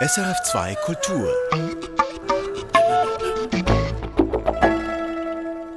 SRF2 Kultur.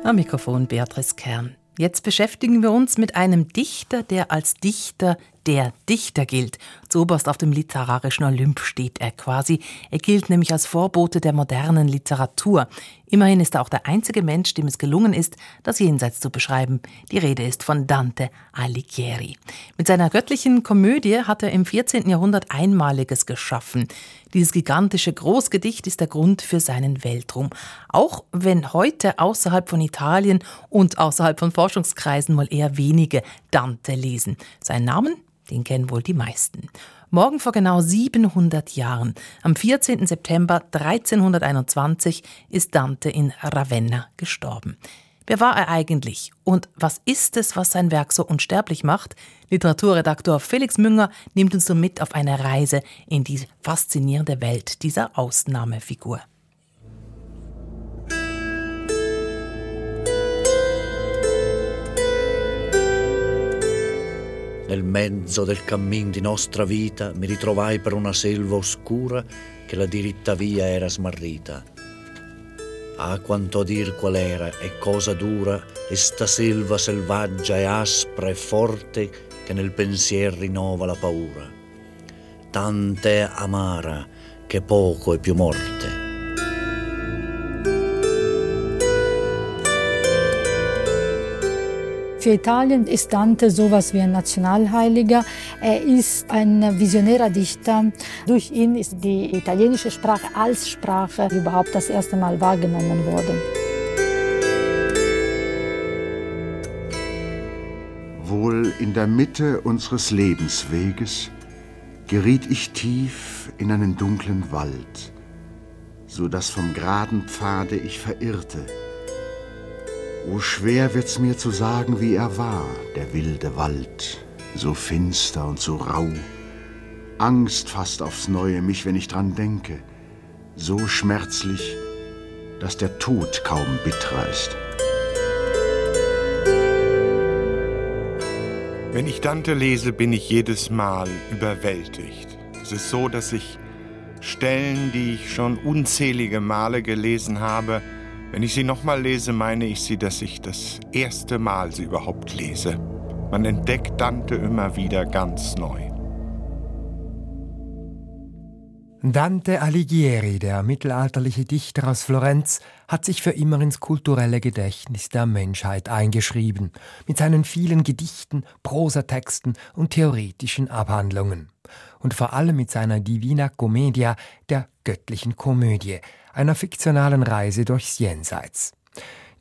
Am Mikrofon Beatrice Kern. Jetzt beschäftigen wir uns mit einem Dichter, der als Dichter der Dichter gilt. Zuoberst auf dem literarischen Olymp steht er quasi. Er gilt nämlich als Vorbote der modernen Literatur. Immerhin ist er auch der einzige Mensch, dem es gelungen ist, das Jenseits zu beschreiben. Die Rede ist von Dante Alighieri. Mit seiner göttlichen Komödie hat er im 14. Jahrhundert Einmaliges geschaffen. Dieses gigantische Großgedicht ist der Grund für seinen Weltruhm. Auch wenn heute außerhalb von Italien und außerhalb von Forschungskreisen mal eher wenige Dante lesen. Sein Namen den kennen wohl die meisten. Morgen vor genau 700 Jahren, am 14. September 1321, ist Dante in Ravenna gestorben. Wer war er eigentlich? Und was ist es, was sein Werk so unsterblich macht? Literaturredaktor Felix Münger nimmt uns so mit auf eine Reise in die faszinierende Welt dieser Ausnahmefigur. Nel mezzo del cammin di nostra vita mi ritrovai per una selva oscura che la diritta via era smarrita. Ah, quanto a dir qual era e cosa dura esta selva selvaggia e aspra e forte che nel pensier rinnova la paura. Tante amara che poco è più morte. Für Italien ist Dante sowas wie ein Nationalheiliger. Er ist ein visionärer Dichter. Durch ihn ist die italienische Sprache als Sprache überhaupt das erste Mal wahrgenommen worden. Wohl in der Mitte unseres Lebensweges geriet ich tief in einen dunklen Wald, so dass vom geraden Pfade ich verirrte O schwer wird's mir zu sagen, wie er war, der wilde Wald, so finster und so rau. Angst fast aufs Neue mich, wenn ich dran denke, so schmerzlich, dass der Tod kaum bittrer ist. Wenn ich Dante lese, bin ich jedes Mal überwältigt. Es ist so, dass ich Stellen, die ich schon unzählige Male gelesen habe, wenn ich sie nochmal lese, meine ich sie, dass ich das erste Mal sie überhaupt lese. Man entdeckt Dante immer wieder ganz neu. Dante Alighieri, der mittelalterliche Dichter aus Florenz, hat sich für immer ins kulturelle Gedächtnis der Menschheit eingeschrieben, mit seinen vielen Gedichten, Prosatexten und theoretischen Abhandlungen. Und vor allem mit seiner Divina Commedia, der göttlichen Komödie, einer fiktionalen Reise durchs Jenseits.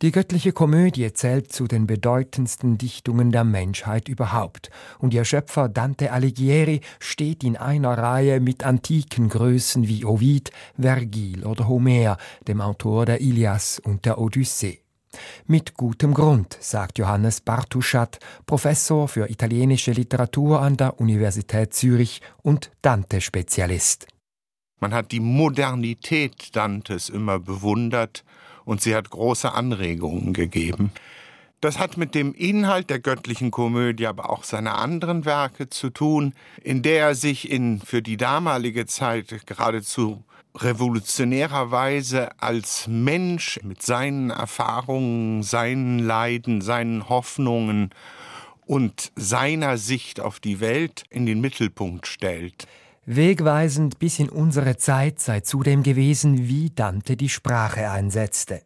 Die göttliche Komödie zählt zu den bedeutendsten Dichtungen der Menschheit überhaupt, und ihr Schöpfer Dante Alighieri steht in einer Reihe mit antiken Größen wie Ovid, Vergil oder Homer, dem Autor der Ilias und der Odyssee. Mit gutem Grund, sagt Johannes Bartuschat, Professor für italienische Literatur an der Universität Zürich und Dante-Spezialist. Man hat die Modernität Dantes immer bewundert und sie hat große Anregungen gegeben. Das hat mit dem Inhalt der göttlichen Komödie, aber auch seiner anderen Werke zu tun, in der er sich in für die damalige Zeit geradezu revolutionärer Weise als Mensch mit seinen Erfahrungen, seinen Leiden, seinen Hoffnungen und seiner Sicht auf die Welt in den Mittelpunkt stellt. Wegweisend bis in unsere Zeit sei zudem gewesen, wie Dante die Sprache einsetzte.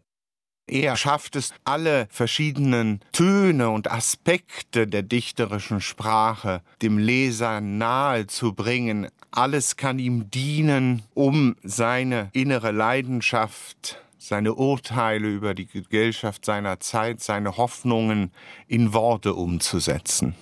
Er schafft es, alle verschiedenen Töne und Aspekte der dichterischen Sprache dem Leser nahe zu bringen. Alles kann ihm dienen, um seine innere Leidenschaft, seine Urteile über die Gesellschaft seiner Zeit, seine Hoffnungen in Worte umzusetzen.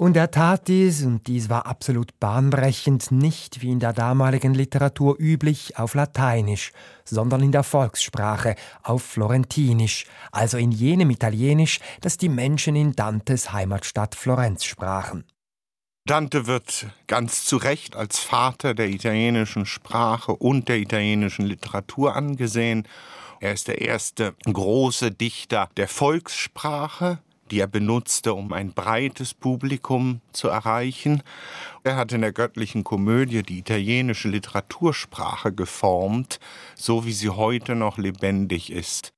Und er tat dies, und dies war absolut bahnbrechend, nicht wie in der damaligen Literatur üblich auf Lateinisch, sondern in der Volkssprache, auf Florentinisch, also in jenem Italienisch, das die Menschen in Dantes Heimatstadt Florenz sprachen. Dante wird ganz zu Recht als Vater der italienischen Sprache und der italienischen Literatur angesehen. Er ist der erste große Dichter der Volkssprache, die er benutzte, um ein breites Publikum zu erreichen. Er hat in der göttlichen Komödie die italienische Literatursprache geformt, so wie sie heute noch lebendig ist.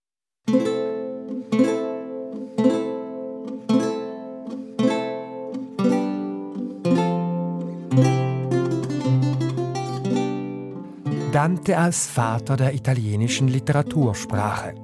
Dante als Vater der italienischen Literatursprache.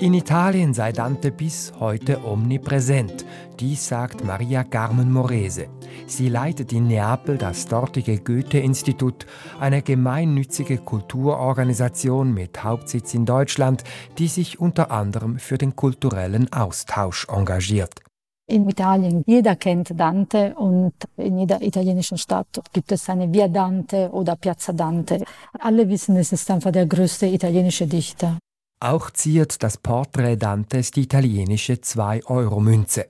In Italien sei Dante bis heute omnipräsent. Dies sagt Maria Carmen Morese. Sie leitet in Neapel das dortige Goethe-Institut, eine gemeinnützige Kulturorganisation mit Hauptsitz in Deutschland, die sich unter anderem für den kulturellen Austausch engagiert. In Italien, jeder kennt Dante und in jeder italienischen Stadt gibt es eine Via Dante oder Piazza Dante. Alle wissen, es ist einfach der größte italienische Dichter. Auch ziert das Porträt Dantes die italienische 2-Euro-Münze.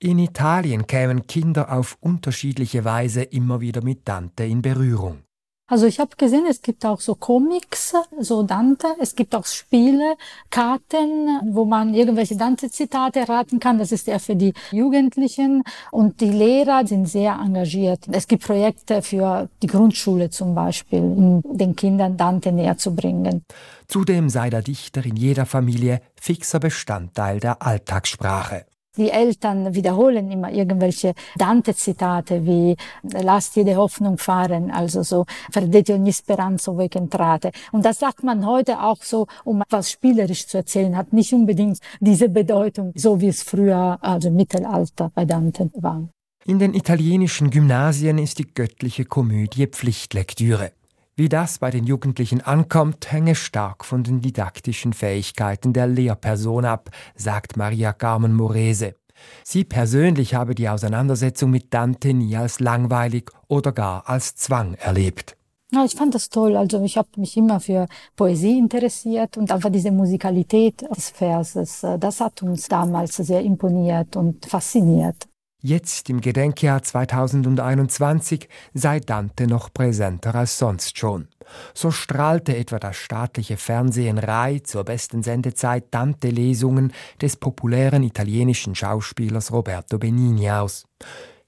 In Italien kämen Kinder auf unterschiedliche Weise immer wieder mit Dante in Berührung. Also ich habe gesehen, es gibt auch so Comics, so Dante. Es gibt auch Spiele, Karten, wo man irgendwelche Dante-Zitate erraten kann. Das ist eher für die Jugendlichen. Und die Lehrer sind sehr engagiert. Es gibt Projekte für die Grundschule zum Beispiel, um den Kindern Dante näher zu bringen. Zudem sei der Dichter in jeder Familie fixer Bestandteil der Alltagssprache. Die Eltern wiederholen immer irgendwelche Dante-Zitate wie lasst jede Hoffnung fahren, also so perdete ogni speranza che entrate. Und das sagt man heute auch so, um etwas spielerisch zu erzählen, hat nicht unbedingt diese Bedeutung, so wie es früher, also Mittelalter bei Dante war. In den italienischen Gymnasien ist die göttliche Komödie Pflichtlektüre. Wie das bei den Jugendlichen ankommt, hänge stark von den didaktischen Fähigkeiten der Lehrperson ab, sagt Maria Carmen Morese. Sie persönlich habe die Auseinandersetzung mit Dante nie als langweilig oder gar als Zwang erlebt. Ja, ich fand das toll. Also ich habe mich immer für Poesie interessiert und einfach diese Musikalität des Verses, äh, das hat uns damals sehr imponiert und fasziniert. Jetzt im Gedenkjahr 2021 sei Dante noch präsenter als sonst schon. So strahlte etwa das staatliche Fernsehen Rai zur besten Sendezeit Dante-Lesungen des populären italienischen Schauspielers Roberto Benigni aus.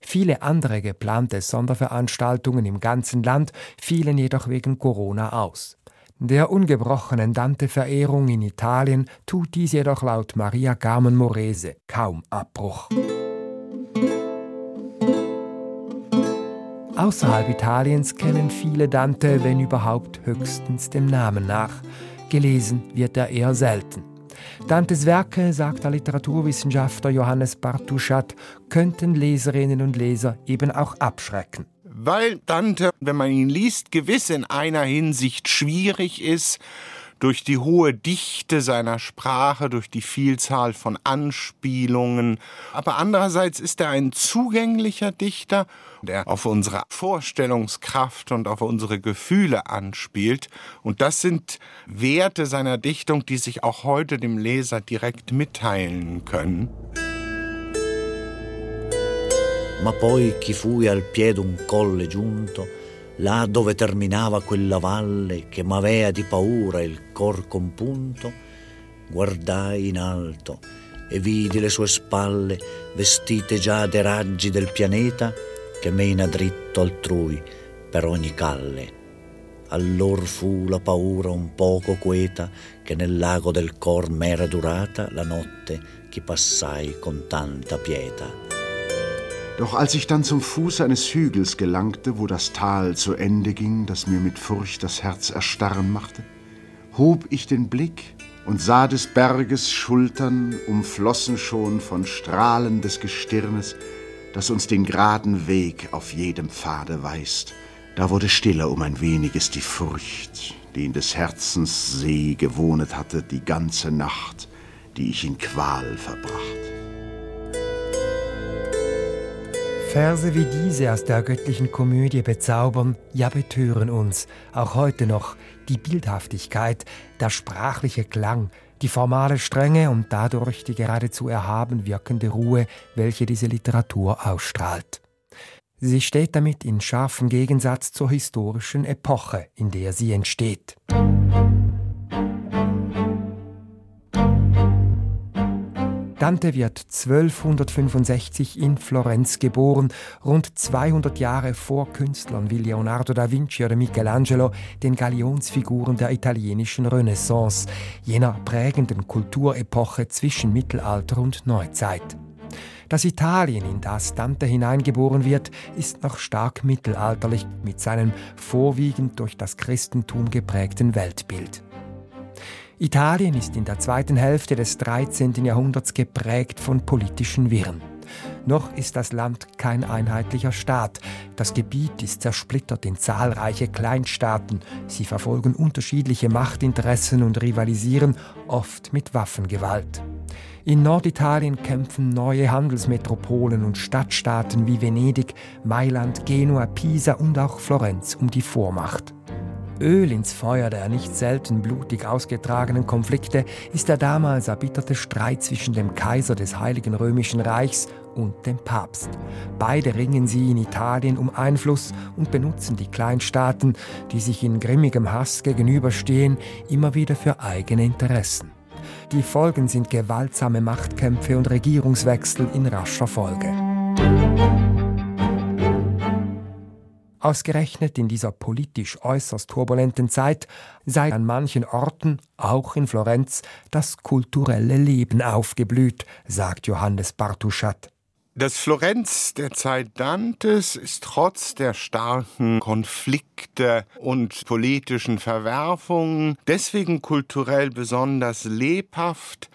Viele andere geplante Sonderveranstaltungen im ganzen Land fielen jedoch wegen Corona aus. Der ungebrochenen Dante-Verehrung in Italien tut dies jedoch laut Maria Carmen Morese kaum Abbruch. Außerhalb Italiens kennen viele Dante, wenn überhaupt, höchstens dem Namen nach. Gelesen wird er eher selten. Dantes Werke, sagt der Literaturwissenschaftler Johannes Bartuschat, könnten Leserinnen und Leser eben auch abschrecken. Weil Dante, wenn man ihn liest, gewiss in einer Hinsicht schwierig ist durch die hohe Dichte seiner Sprache, durch die Vielzahl von Anspielungen. Aber andererseits ist er ein zugänglicher Dichter, der auf unsere Vorstellungskraft und auf unsere Gefühle anspielt. Und das sind Werte seiner Dichtung, die sich auch heute dem Leser direkt mitteilen können. Ma poi chi fui al piede un colle giunto là dove terminava quella valle che m'avea di paura il cor compunto, guardai in alto e vidi le sue spalle vestite già dei raggi del pianeta che mena dritto altrui per ogni calle. Allor fu la paura un poco queta che nel lago del cor m'era durata la notte che passai con tanta pietà. Doch als ich dann zum Fuß eines Hügels gelangte, wo das Tal zu Ende ging, das mir mit Furcht das Herz erstarren machte, hob ich den Blick und sah des Berges Schultern umflossen schon von Strahlen des Gestirnes, das uns den geraden Weg auf jedem Pfade weist. Da wurde stiller um ein weniges die Furcht, die in des Herzens See gewohnet hatte die ganze Nacht, die ich in Qual verbracht. Verse wie diese aus der göttlichen Komödie bezaubern, ja betören uns, auch heute noch, die Bildhaftigkeit, der sprachliche Klang, die formale Strenge und dadurch die geradezu erhaben wirkende Ruhe, welche diese Literatur ausstrahlt. Sie steht damit in scharfem Gegensatz zur historischen Epoche, in der sie entsteht. Dante wird 1265 in Florenz geboren, rund 200 Jahre vor Künstlern wie Leonardo da Vinci oder Michelangelo, den Galionsfiguren der italienischen Renaissance, jener prägenden Kulturepoche zwischen Mittelalter und Neuzeit. Das Italien, in das Dante hineingeboren wird, ist noch stark mittelalterlich mit seinem vorwiegend durch das Christentum geprägten Weltbild. Italien ist in der zweiten Hälfte des 13. Jahrhunderts geprägt von politischen Wirren. Noch ist das Land kein einheitlicher Staat. Das Gebiet ist zersplittert in zahlreiche Kleinstaaten. Sie verfolgen unterschiedliche Machtinteressen und rivalisieren oft mit Waffengewalt. In Norditalien kämpfen neue Handelsmetropolen und Stadtstaaten wie Venedig, Mailand, Genua, Pisa und auch Florenz um die Vormacht. Öl ins Feuer der nicht selten blutig ausgetragenen Konflikte ist der damals erbitterte Streit zwischen dem Kaiser des Heiligen Römischen Reichs und dem Papst. Beide ringen sie in Italien um Einfluss und benutzen die Kleinstaaten, die sich in grimmigem Hass gegenüberstehen, immer wieder für eigene Interessen. Die Folgen sind gewaltsame Machtkämpfe und Regierungswechsel in rascher Folge. Ausgerechnet in dieser politisch äußerst turbulenten Zeit sei an manchen Orten, auch in Florenz, das kulturelle Leben aufgeblüht, sagt Johannes Bartuschat. Das Florenz der Zeit Dantes ist trotz der starken Konflikte und politischen Verwerfungen deswegen kulturell besonders lebhaft,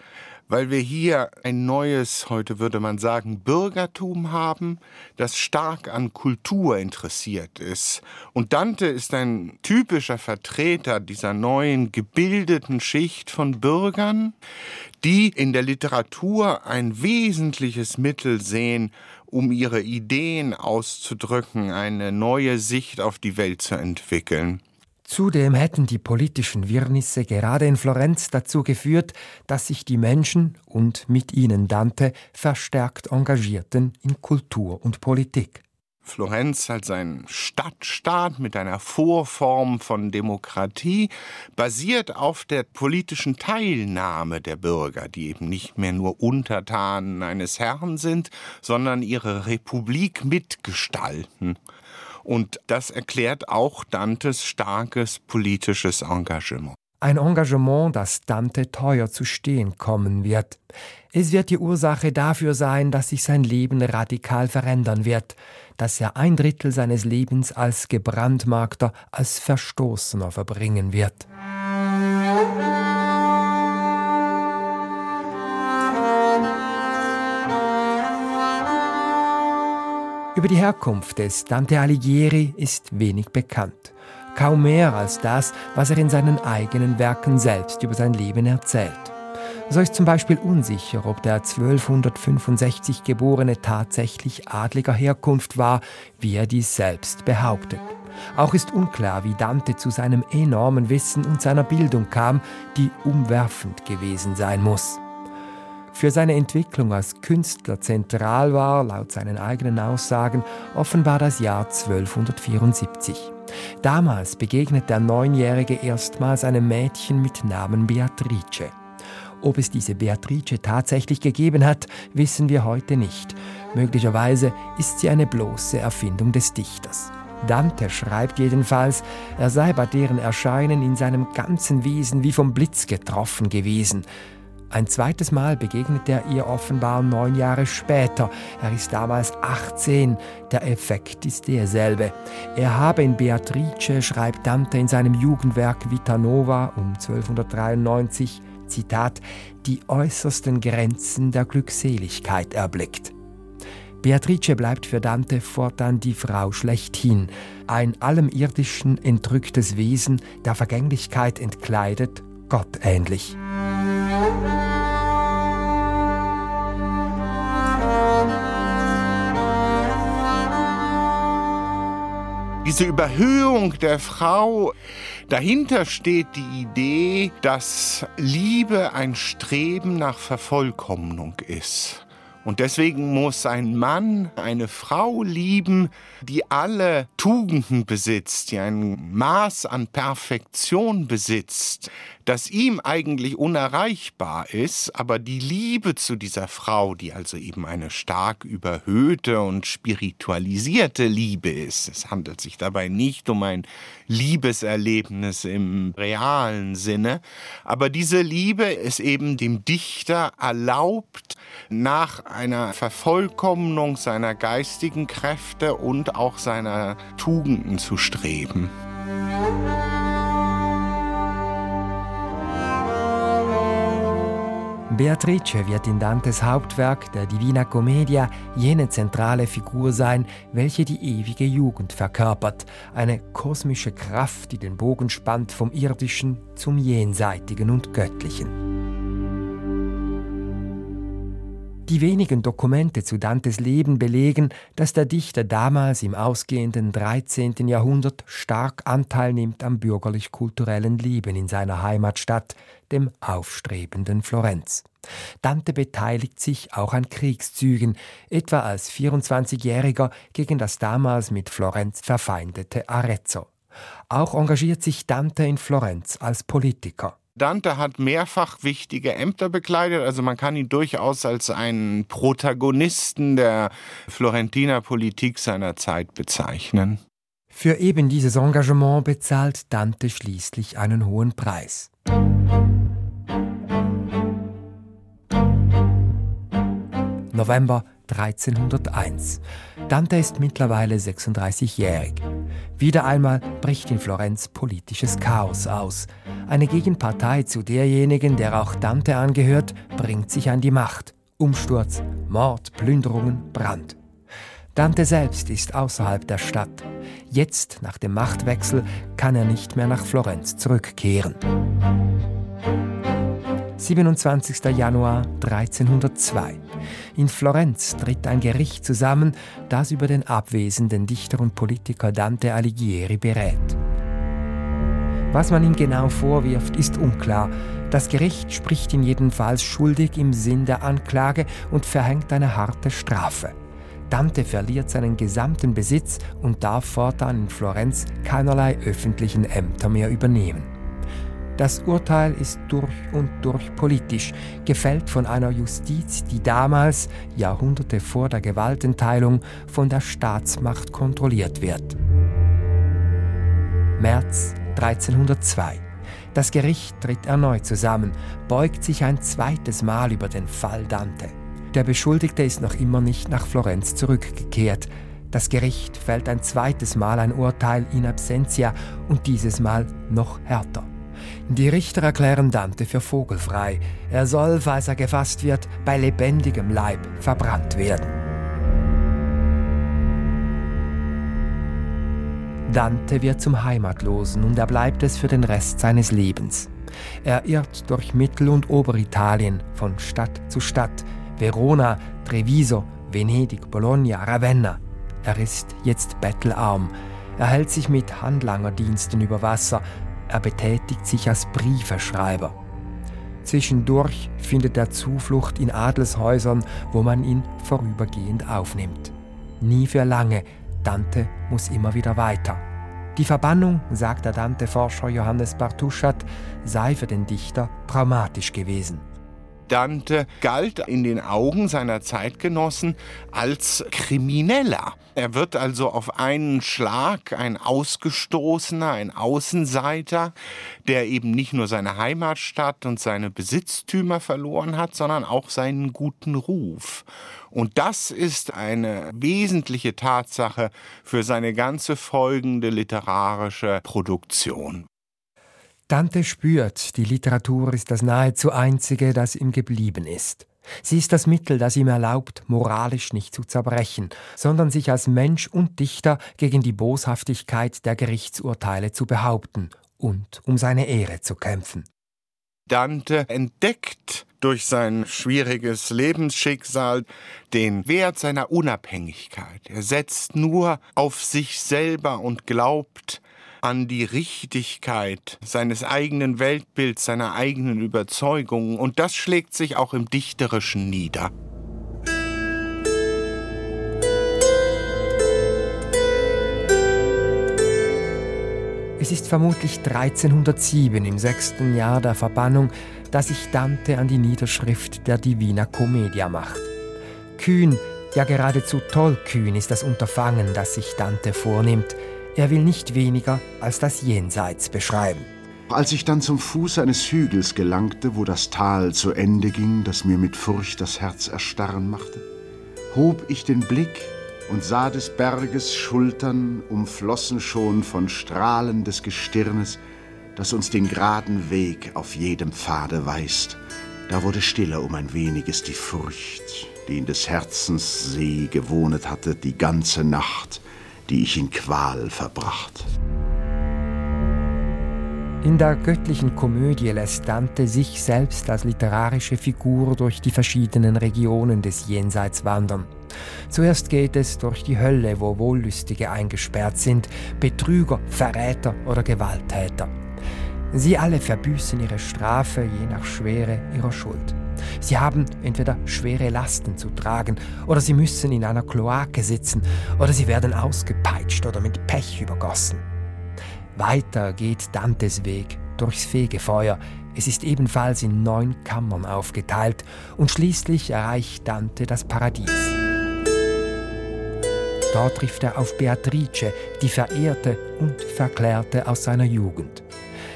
weil wir hier ein neues, heute würde man sagen, Bürgertum haben, das stark an Kultur interessiert ist. Und Dante ist ein typischer Vertreter dieser neuen gebildeten Schicht von Bürgern, die in der Literatur ein wesentliches Mittel sehen, um ihre Ideen auszudrücken, eine neue Sicht auf die Welt zu entwickeln. Zudem hätten die politischen Wirrnisse gerade in Florenz dazu geführt, dass sich die Menschen und mit ihnen Dante verstärkt engagierten in Kultur und Politik. Florenz als ein Stadtstaat mit einer Vorform von Demokratie basiert auf der politischen Teilnahme der Bürger, die eben nicht mehr nur Untertanen eines Herrn sind, sondern ihre Republik mitgestalten. Und das erklärt auch Dantes starkes politisches Engagement. Ein Engagement, das Dante teuer zu stehen kommen wird. Es wird die Ursache dafür sein, dass sich sein Leben radikal verändern wird, dass er ein Drittel seines Lebens als gebrandmarkter, als Verstoßener verbringen wird. Über die Herkunft des Dante Alighieri ist wenig bekannt. Kaum mehr als das, was er in seinen eigenen Werken selbst über sein Leben erzählt. So ist zum Beispiel unsicher, ob der 1265 Geborene tatsächlich adliger Herkunft war, wie er dies selbst behauptet. Auch ist unklar, wie Dante zu seinem enormen Wissen und seiner Bildung kam, die umwerfend gewesen sein muss. Für seine Entwicklung als Künstler zentral war, laut seinen eigenen Aussagen, offenbar das Jahr 1274. Damals begegnet der Neunjährige erstmals einem Mädchen mit Namen Beatrice. Ob es diese Beatrice tatsächlich gegeben hat, wissen wir heute nicht. Möglicherweise ist sie eine bloße Erfindung des Dichters. Dante schreibt jedenfalls, er sei bei deren Erscheinen in seinem ganzen Wesen wie vom Blitz getroffen gewesen. Ein zweites Mal begegnet er ihr offenbar neun Jahre später. Er ist damals 18. Der Effekt ist derselbe. Er habe in Beatrice, schreibt Dante in seinem Jugendwerk Vita Nova um 1293, Zitat, die äußersten Grenzen der Glückseligkeit erblickt. Beatrice bleibt für Dante fortan die Frau schlechthin, ein allem Irdischen entrücktes Wesen, der Vergänglichkeit entkleidet, gottähnlich. Diese Überhöhung der Frau, dahinter steht die Idee, dass Liebe ein Streben nach Vervollkommnung ist. Und deswegen muss ein Mann eine Frau lieben, die alle Tugenden besitzt, die ein Maß an Perfektion besitzt, das ihm eigentlich unerreichbar ist, aber die Liebe zu dieser Frau, die also eben eine stark überhöhte und spiritualisierte Liebe ist. Es handelt sich dabei nicht um ein Liebeserlebnis im realen Sinne, aber diese Liebe ist eben dem Dichter erlaubt, nach einer Vervollkommnung seiner geistigen Kräfte und auch seiner Tugenden zu streben. Beatrice wird in Dantes Hauptwerk, der Divina Commedia, jene zentrale Figur sein, welche die ewige Jugend verkörpert, eine kosmische Kraft, die den Bogen spannt vom Irdischen zum Jenseitigen und Göttlichen. Die wenigen Dokumente zu Dantes Leben belegen, dass der Dichter damals im ausgehenden 13. Jahrhundert stark Anteil nimmt am bürgerlich-kulturellen Leben in seiner Heimatstadt, dem aufstrebenden Florenz. Dante beteiligt sich auch an Kriegszügen, etwa als 24-Jähriger gegen das damals mit Florenz verfeindete Arezzo. Auch engagiert sich Dante in Florenz als Politiker. Dante hat mehrfach wichtige Ämter bekleidet, also man kann ihn durchaus als einen Protagonisten der Florentiner Politik seiner Zeit bezeichnen. Für eben dieses Engagement bezahlt Dante schließlich einen hohen Preis. November 1301. Dante ist mittlerweile 36-jährig. Wieder einmal bricht in Florenz politisches Chaos aus. Eine Gegenpartei zu derjenigen, der auch Dante angehört, bringt sich an die Macht. Umsturz, Mord, Plünderungen, Brand. Dante selbst ist außerhalb der Stadt. Jetzt, nach dem Machtwechsel, kann er nicht mehr nach Florenz zurückkehren. 27. Januar 1302. In Florenz tritt ein Gericht zusammen, das über den abwesenden Dichter und Politiker Dante Alighieri berät. Was man ihm genau vorwirft, ist unklar. Das Gericht spricht ihn jedenfalls schuldig im Sinn der Anklage und verhängt eine harte Strafe. Dante verliert seinen gesamten Besitz und darf fortan in Florenz keinerlei öffentlichen Ämter mehr übernehmen. Das Urteil ist durch und durch politisch, gefällt von einer Justiz, die damals, Jahrhunderte vor der Gewaltenteilung, von der Staatsmacht kontrolliert wird. März 1302. Das Gericht tritt erneut zusammen, beugt sich ein zweites Mal über den Fall Dante. Der Beschuldigte ist noch immer nicht nach Florenz zurückgekehrt. Das Gericht fällt ein zweites Mal ein Urteil in absentia und dieses Mal noch härter. Die Richter erklären Dante für vogelfrei. Er soll, falls er gefasst wird, bei lebendigem Leib verbrannt werden. Dante wird zum Heimatlosen und er bleibt es für den Rest seines Lebens. Er irrt durch Mittel- und Oberitalien von Stadt zu Stadt, Verona, Treviso, Venedig, Bologna, Ravenna. Er ist jetzt bettelarm. Er hält sich mit Handlangerdiensten über Wasser, er betätigt sich als Briefeschreiber. Zwischendurch findet er Zuflucht in Adelshäusern, wo man ihn vorübergehend aufnimmt. Nie für lange, Dante muss immer wieder weiter. Die Verbannung, sagt der Dante-Forscher Johannes Bartuschat, sei für den Dichter traumatisch gewesen. Dante galt in den Augen seiner Zeitgenossen als Krimineller. Er wird also auf einen Schlag ein Ausgestoßener, ein Außenseiter, der eben nicht nur seine Heimatstadt und seine Besitztümer verloren hat, sondern auch seinen guten Ruf. Und das ist eine wesentliche Tatsache für seine ganze folgende literarische Produktion. Dante spürt, die Literatur ist das nahezu einzige, das ihm geblieben ist. Sie ist das Mittel, das ihm erlaubt, moralisch nicht zu zerbrechen, sondern sich als Mensch und Dichter gegen die Boshaftigkeit der Gerichtsurteile zu behaupten und um seine Ehre zu kämpfen. Dante entdeckt durch sein schwieriges Lebensschicksal den Wert seiner Unabhängigkeit. Er setzt nur auf sich selber und glaubt, an die Richtigkeit seines eigenen Weltbilds, seiner eigenen Überzeugungen. Und das schlägt sich auch im Dichterischen nieder. Es ist vermutlich 1307 im sechsten Jahr der Verbannung, dass sich Dante an die Niederschrift der Divina Commedia macht. Kühn, ja geradezu tollkühn ist das Unterfangen, das sich Dante vornimmt – er will nicht weniger als das Jenseits beschreiben. Als ich dann zum Fuß eines Hügels gelangte, wo das Tal zu Ende ging, das mir mit Furcht das Herz erstarren machte, hob ich den Blick und sah des Berges Schultern umflossen schon von Strahlen des Gestirnes, das uns den geraden Weg auf jedem Pfade weist. Da wurde stiller um ein weniges die Furcht, die in des Herzens See gewohnet hatte die ganze Nacht, die ich in Qual verbracht. In der göttlichen Komödie lässt Dante sich selbst als literarische Figur durch die verschiedenen Regionen des Jenseits wandern. Zuerst geht es durch die Hölle, wo Wohllüstige eingesperrt sind, Betrüger, Verräter oder Gewalttäter. Sie alle verbüßen ihre Strafe je nach Schwere ihrer Schuld. Sie haben entweder schwere Lasten zu tragen oder sie müssen in einer Kloake sitzen oder sie werden ausgepeitscht oder mit Pech übergossen. Weiter geht Dantes Weg durchs Fegefeuer. Es ist ebenfalls in neun Kammern aufgeteilt und schließlich erreicht Dante das Paradies. Dort trifft er auf Beatrice, die Verehrte und Verklärte aus seiner Jugend.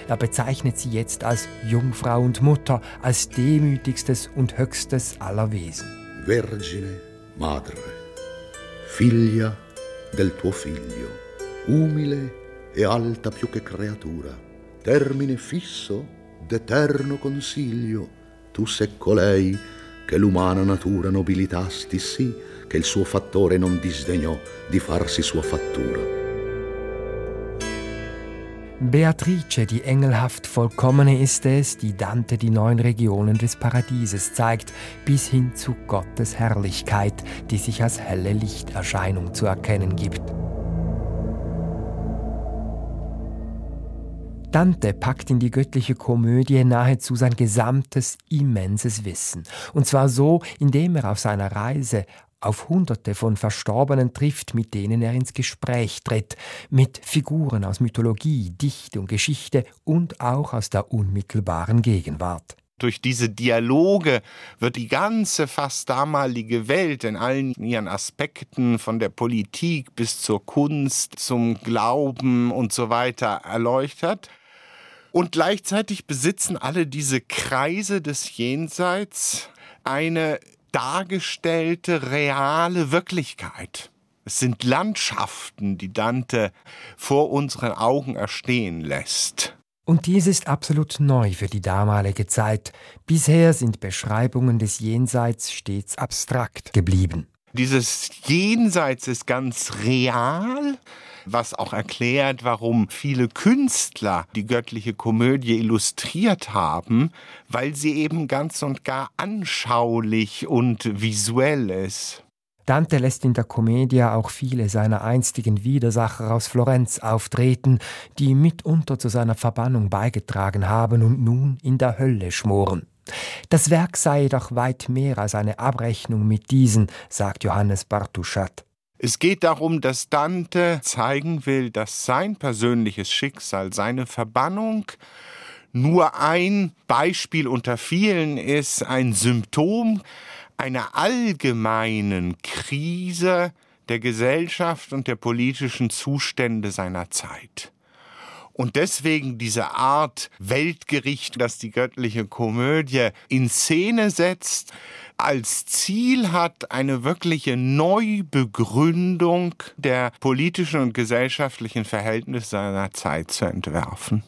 Er bezeichnet sie jetzt als Jungfrau und Mutter, als demütigstes und höchstes aller Wesen. Vergine, Madre, figlia del tuo figlio, umile e alta più che creatura, termine fisso d'eterno consiglio, tu sei colei che l'umana natura nobilitasti sì che il suo fattore non disdegnò di farsi sua fattura. Beatrice, die engelhaft vollkommene ist es, die Dante die neun Regionen des Paradieses zeigt, bis hin zu Gottes Herrlichkeit, die sich als helle Lichterscheinung zu erkennen gibt. Dante packt in die göttliche Komödie nahezu sein gesamtes immenses Wissen. Und zwar so, indem er auf seiner Reise auf Hunderte von Verstorbenen trifft, mit denen er ins Gespräch tritt, mit Figuren aus Mythologie, Dichtung, Geschichte und auch aus der unmittelbaren Gegenwart. Durch diese Dialoge wird die ganze fast damalige Welt in allen ihren Aspekten, von der Politik bis zur Kunst, zum Glauben und so weiter erleuchtet. Und gleichzeitig besitzen alle diese Kreise des Jenseits eine dargestellte reale Wirklichkeit. Es sind Landschaften, die Dante vor unseren Augen erstehen lässt. Und dies ist absolut neu für die damalige Zeit. Bisher sind Beschreibungen des Jenseits stets abstrakt geblieben. Dieses Jenseits ist ganz real, was auch erklärt, warum viele Künstler die göttliche Komödie illustriert haben, weil sie eben ganz und gar anschaulich und visuell ist. Dante lässt in der Commedia auch viele seiner einstigen Widersacher aus Florenz auftreten, die mitunter zu seiner Verbannung beigetragen haben und nun in der Hölle schmoren. Das Werk sei jedoch weit mehr als eine Abrechnung mit diesen, sagt Johannes Bartuschat. Es geht darum, dass Dante zeigen will, dass sein persönliches Schicksal, seine Verbannung, nur ein Beispiel unter vielen ist, ein Symptom einer allgemeinen Krise der Gesellschaft und der politischen Zustände seiner Zeit. Und deswegen diese Art Weltgericht, das die göttliche Komödie in Szene setzt, als Ziel hat, eine wirkliche Neubegründung der politischen und gesellschaftlichen Verhältnisse seiner Zeit zu entwerfen.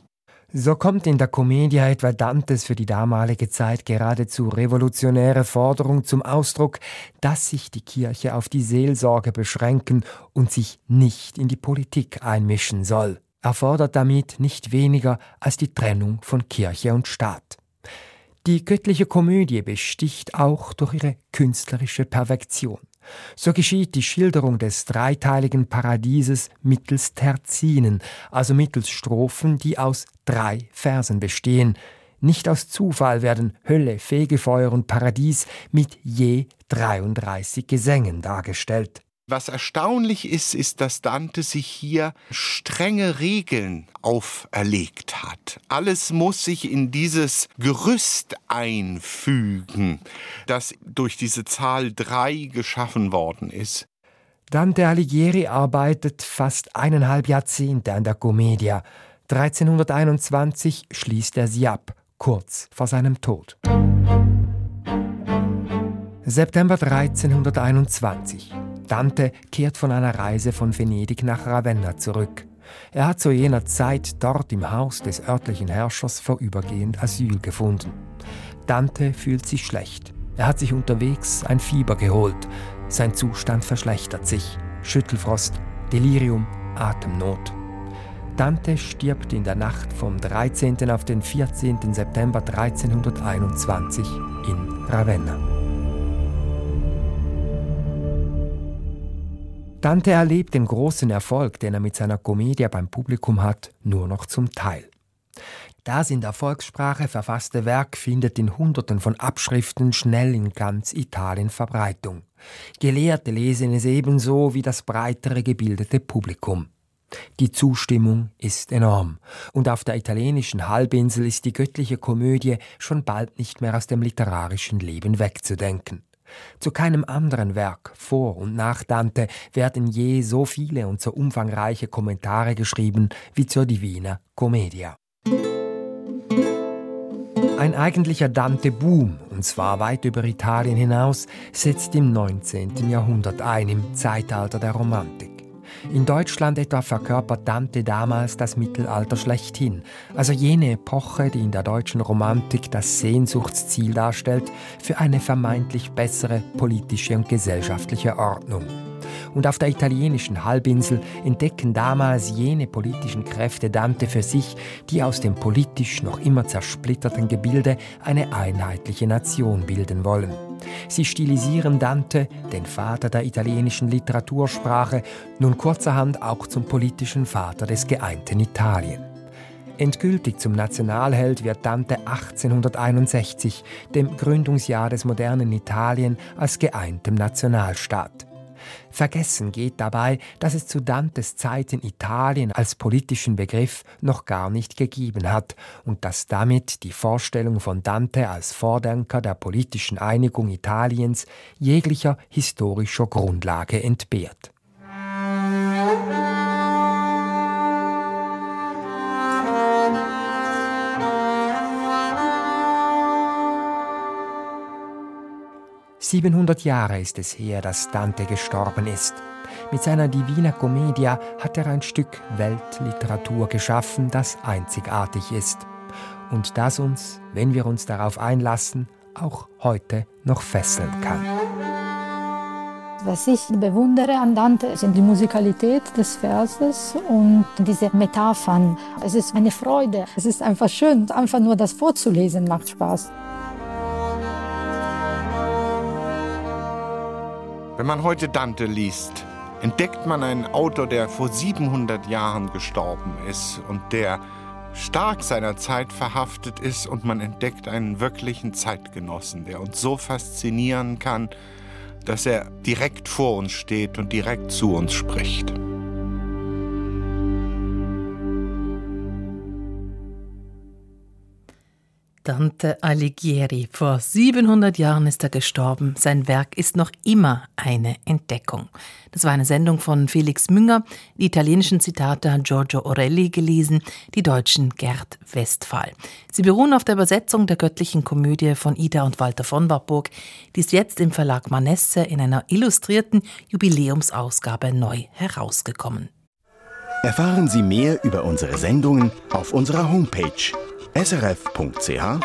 So kommt in der Commedia etwa Dantes für die damalige Zeit geradezu revolutionäre Forderung zum Ausdruck, dass sich die Kirche auf die Seelsorge beschränken und sich nicht in die Politik einmischen soll. Er fordert damit nicht weniger als die Trennung von Kirche und Staat. Die göttliche Komödie besticht auch durch ihre künstlerische Perfektion. So geschieht die Schilderung des dreiteiligen Paradieses mittels Terzinen, also mittels Strophen, die aus drei Versen bestehen. Nicht aus Zufall werden Hölle, Fegefeuer und Paradies mit je 33 Gesängen dargestellt. Was erstaunlich ist, ist, dass Dante sich hier strenge Regeln auferlegt hat. Alles muss sich in dieses Gerüst einfügen, das durch diese Zahl drei geschaffen worden ist. Dante Alighieri arbeitet fast eineinhalb Jahrzehnte an der Commedia. 1321 schließt er sie ab, kurz vor seinem Tod. September 1321. Dante kehrt von einer Reise von Venedig nach Ravenna zurück. Er hat zu jener Zeit dort im Haus des örtlichen Herrschers vorübergehend Asyl gefunden. Dante fühlt sich schlecht. Er hat sich unterwegs ein Fieber geholt. Sein Zustand verschlechtert sich. Schüttelfrost, Delirium, Atemnot. Dante stirbt in der Nacht vom 13. auf den 14. September 1321 in Ravenna. Dante erlebt den großen Erfolg, den er mit seiner Komödie beim Publikum hat, nur noch zum Teil. Das in der Volkssprache verfasste Werk findet in Hunderten von Abschriften schnell in ganz Italien Verbreitung. Gelehrte lesen es ebenso wie das breitere gebildete Publikum. Die Zustimmung ist enorm, und auf der italienischen Halbinsel ist die göttliche Komödie schon bald nicht mehr aus dem literarischen Leben wegzudenken. Zu keinem anderen Werk vor und nach Dante werden je so viele und so umfangreiche Kommentare geschrieben wie zur Divina Commedia. Ein eigentlicher Dante-Boom, und zwar weit über Italien hinaus, setzt im 19. Jahrhundert ein, im Zeitalter der Romantik. In Deutschland etwa verkörpert Dante damals das Mittelalter schlechthin, also jene Epoche, die in der deutschen Romantik das Sehnsuchtsziel darstellt für eine vermeintlich bessere politische und gesellschaftliche Ordnung. Und auf der italienischen Halbinsel entdecken damals jene politischen Kräfte Dante für sich, die aus dem politisch noch immer zersplitterten Gebilde eine einheitliche Nation bilden wollen. Sie stilisieren Dante, den Vater der italienischen Literatursprache, nun kurzerhand auch zum politischen Vater des geeinten Italien. Endgültig zum Nationalheld wird Dante 1861, dem Gründungsjahr des modernen Italien, als geeintem Nationalstaat. Vergessen geht dabei, dass es zu Dantes Zeiten Italien als politischen Begriff noch gar nicht gegeben hat und dass damit die Vorstellung von Dante als Vordenker der politischen Einigung Italiens jeglicher historischer Grundlage entbehrt. 700 Jahre ist es her, dass Dante gestorben ist. Mit seiner Divina Commedia hat er ein Stück Weltliteratur geschaffen, das einzigartig ist und das uns, wenn wir uns darauf einlassen, auch heute noch fesseln kann. Was ich bewundere an Dante sind die Musikalität des Verses und diese Metaphern. Es ist eine Freude. Es ist einfach schön. Einfach nur das vorzulesen macht Spaß. Wenn man heute Dante liest, entdeckt man einen Autor, der vor 700 Jahren gestorben ist und der stark seiner Zeit verhaftet ist und man entdeckt einen wirklichen Zeitgenossen, der uns so faszinieren kann, dass er direkt vor uns steht und direkt zu uns spricht. Dante Alighieri. Vor 700 Jahren ist er gestorben. Sein Werk ist noch immer eine Entdeckung. Das war eine Sendung von Felix Münger. Die italienischen Zitate hat Giorgio Orelli gelesen, die deutschen Gerd Westphal. Sie beruhen auf der Übersetzung der göttlichen Komödie von Ida und Walter von Warburg. Die ist jetzt im Verlag Manesse in einer illustrierten Jubiläumsausgabe neu herausgekommen. Erfahren Sie mehr über unsere Sendungen auf unserer Homepage srf.ch-kultur